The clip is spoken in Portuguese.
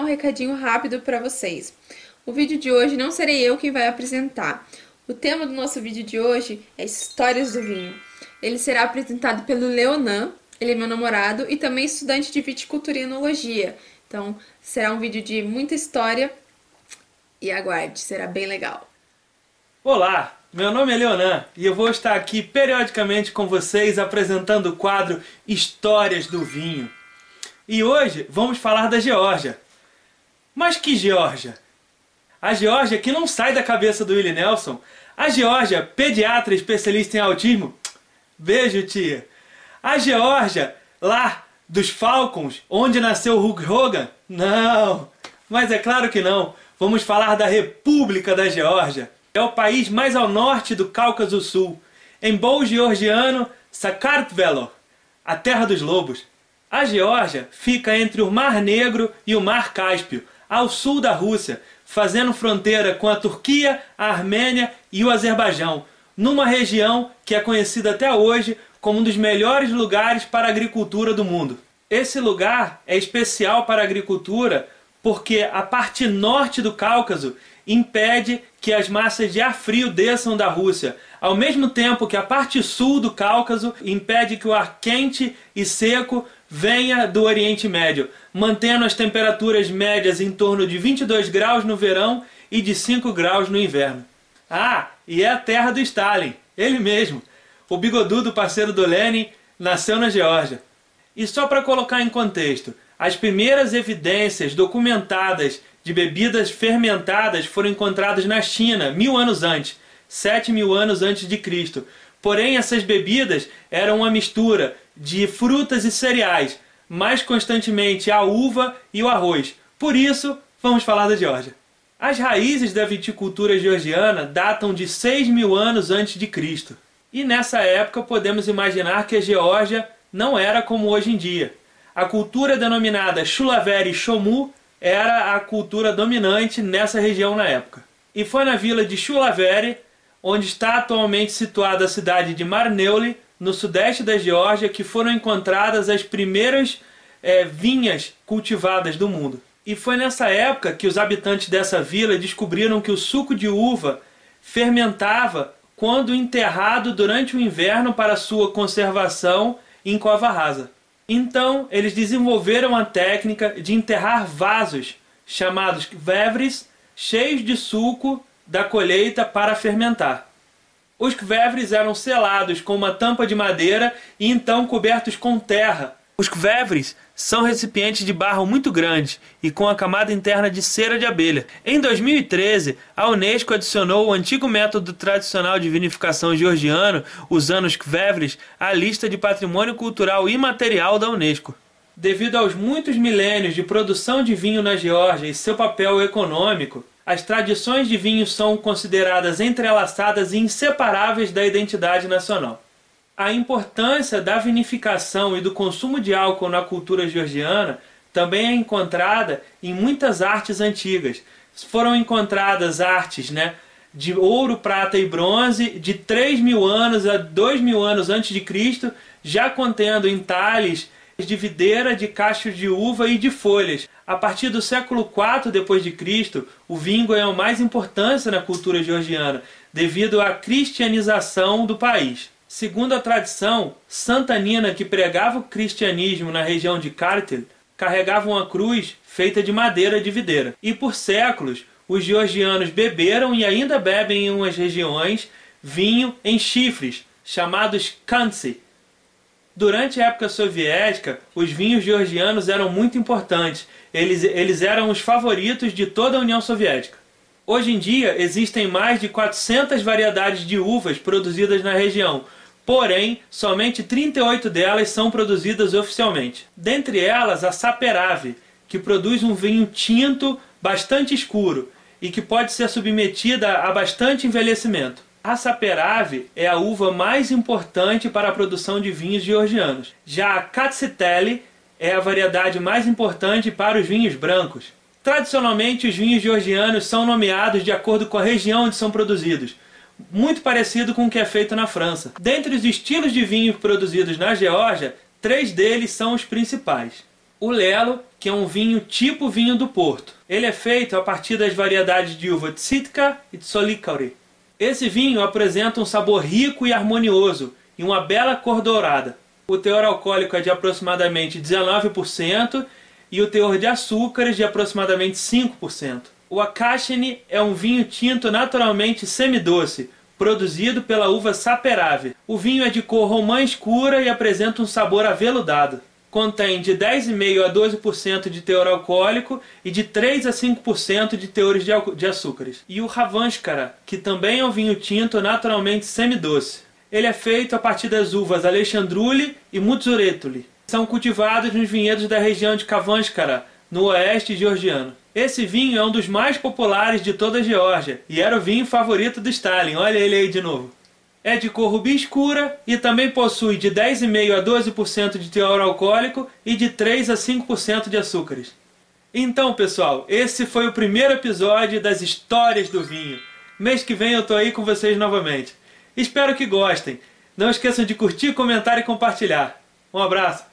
um recadinho rápido para vocês. O vídeo de hoje não serei eu quem vai apresentar. O tema do nosso vídeo de hoje é Histórias do Vinho. Ele será apresentado pelo Leonan, ele é meu namorado e também estudante de viticultura e enologia. Então, será um vídeo de muita história e aguarde, será bem legal. Olá, meu nome é Leonan e eu vou estar aqui periodicamente com vocês apresentando o quadro Histórias do Vinho. E hoje vamos falar da Geórgia. Mas que Geórgia? A Geórgia que não sai da cabeça do Willie Nelson. A Geórgia, pediatra especialista em autismo. Beijo, tia. A Geórgia, lá dos Falcons, onde nasceu Hulk Hogan? Não, mas é claro que não. Vamos falar da República da Geórgia. É o país mais ao norte do Cáucaso Sul. Em bom georgiano, Sakartvelo, a terra dos lobos. A Geórgia fica entre o Mar Negro e o Mar Cáspio, ao sul da Rússia, fazendo fronteira com a Turquia, a Armênia e o Azerbaijão, numa região que é conhecida até hoje como um dos melhores lugares para a agricultura do mundo. Esse lugar é especial para a agricultura porque a parte norte do Cáucaso impede que as massas de ar frio desçam da Rússia, ao mesmo tempo que a parte sul do Cáucaso impede que o ar quente e seco venha do Oriente Médio, mantendo as temperaturas médias em torno de 22 graus no verão e de 5 graus no inverno. Ah, e é a terra do Stalin, ele mesmo. O bigodudo parceiro do Lenin nasceu na Geórgia. E só para colocar em contexto, as primeiras evidências documentadas de bebidas fermentadas foram encontradas na China mil anos antes, sete mil anos antes de Cristo. Porém, essas bebidas eram uma mistura de frutas e cereais, mais constantemente a uva e o arroz. Por isso, vamos falar da Geórgia. As raízes da viticultura georgiana datam de 6 mil anos antes de Cristo. E nessa época podemos imaginar que a Geórgia não era como hoje em dia. A cultura denominada Chulaveri Chomu era a cultura dominante nessa região na época. E foi na vila de Chulaveri, onde está atualmente situada a cidade de Marneuli, no sudeste da Geórgia que foram encontradas as primeiras é, vinhas cultivadas do mundo. E foi nessa época que os habitantes dessa vila descobriram que o suco de uva fermentava quando enterrado durante o inverno para sua conservação em cova rasa. Então, eles desenvolveram a técnica de enterrar vasos, chamados vevres, cheios de suco da colheita para fermentar. Os kvevres eram selados com uma tampa de madeira e então cobertos com terra. Os kvevres são recipientes de barro muito grandes e com a camada interna de cera de abelha. Em 2013, a Unesco adicionou o antigo método tradicional de vinificação georgiano, usando os kvevres, à lista de patrimônio cultural imaterial da Unesco. Devido aos muitos milênios de produção de vinho na Geórgia e seu papel econômico, as tradições de vinho são consideradas entrelaçadas e inseparáveis da identidade nacional. A importância da vinificação e do consumo de álcool na cultura georgiana também é encontrada em muitas artes antigas. Foram encontradas artes né, de ouro, prata e bronze de 3 mil anos a 2 mil anos antes de Cristo, já contendo entalhes de videira, de cachos de uva e de folhas. A partir do século IV depois de Cristo, o vinho ganhou mais importância na cultura georgiana, devido à cristianização do país. Segundo a tradição, Santa Nina, que pregava o cristianismo na região de Kartel, carregava uma cruz feita de madeira de videira. E por séculos, os georgianos beberam e ainda bebem em umas regiões vinho em chifres, chamados kantsi, Durante a época soviética, os vinhos georgianos eram muito importantes. Eles, eles eram os favoritos de toda a União Soviética. Hoje em dia, existem mais de 400 variedades de uvas produzidas na região, porém, somente 38 delas são produzidas oficialmente. Dentre elas, a Saperave, que produz um vinho tinto bastante escuro e que pode ser submetida a bastante envelhecimento. A Saperave é a uva mais importante para a produção de vinhos georgianos. Já a Katsiteli é a variedade mais importante para os vinhos brancos. Tradicionalmente, os vinhos georgianos são nomeados de acordo com a região onde são produzidos, muito parecido com o que é feito na França. Dentre os estilos de vinho produzidos na Geórgia, três deles são os principais. O Lelo, que é um vinho tipo vinho do Porto. Ele é feito a partir das variedades de uva Tsitka e Tsolicauri. Esse vinho apresenta um sabor rico e harmonioso e uma bela cor dourada. O teor alcoólico é de aproximadamente 19% e o teor de açúcares de aproximadamente 5%. O Akashini é um vinho tinto naturalmente semidoce, produzido pela uva Saperave. O vinho é de cor romã escura e apresenta um sabor aveludado. Contém de 10,5% a 12% de teor alcoólico e de 3 a 5% de teores de, de açúcares. E o Ravanskara, que também é um vinho tinto naturalmente semidoce. Ele é feito a partir das uvas Alexandruli e Mutsuretuli. São cultivados nos vinhedos da região de Kavanskara, no oeste georgiano. Esse vinho é um dos mais populares de toda a Geórgia e era o vinho favorito do Stalin. Olha ele aí de novo. É de cor rubi escura e também possui de 10,5% a 12% de teor alcoólico e de 3 a 5% de açúcares. Então, pessoal, esse foi o primeiro episódio das histórias do vinho. Mês que vem eu tô aí com vocês novamente. Espero que gostem. Não esqueçam de curtir, comentar e compartilhar. Um abraço.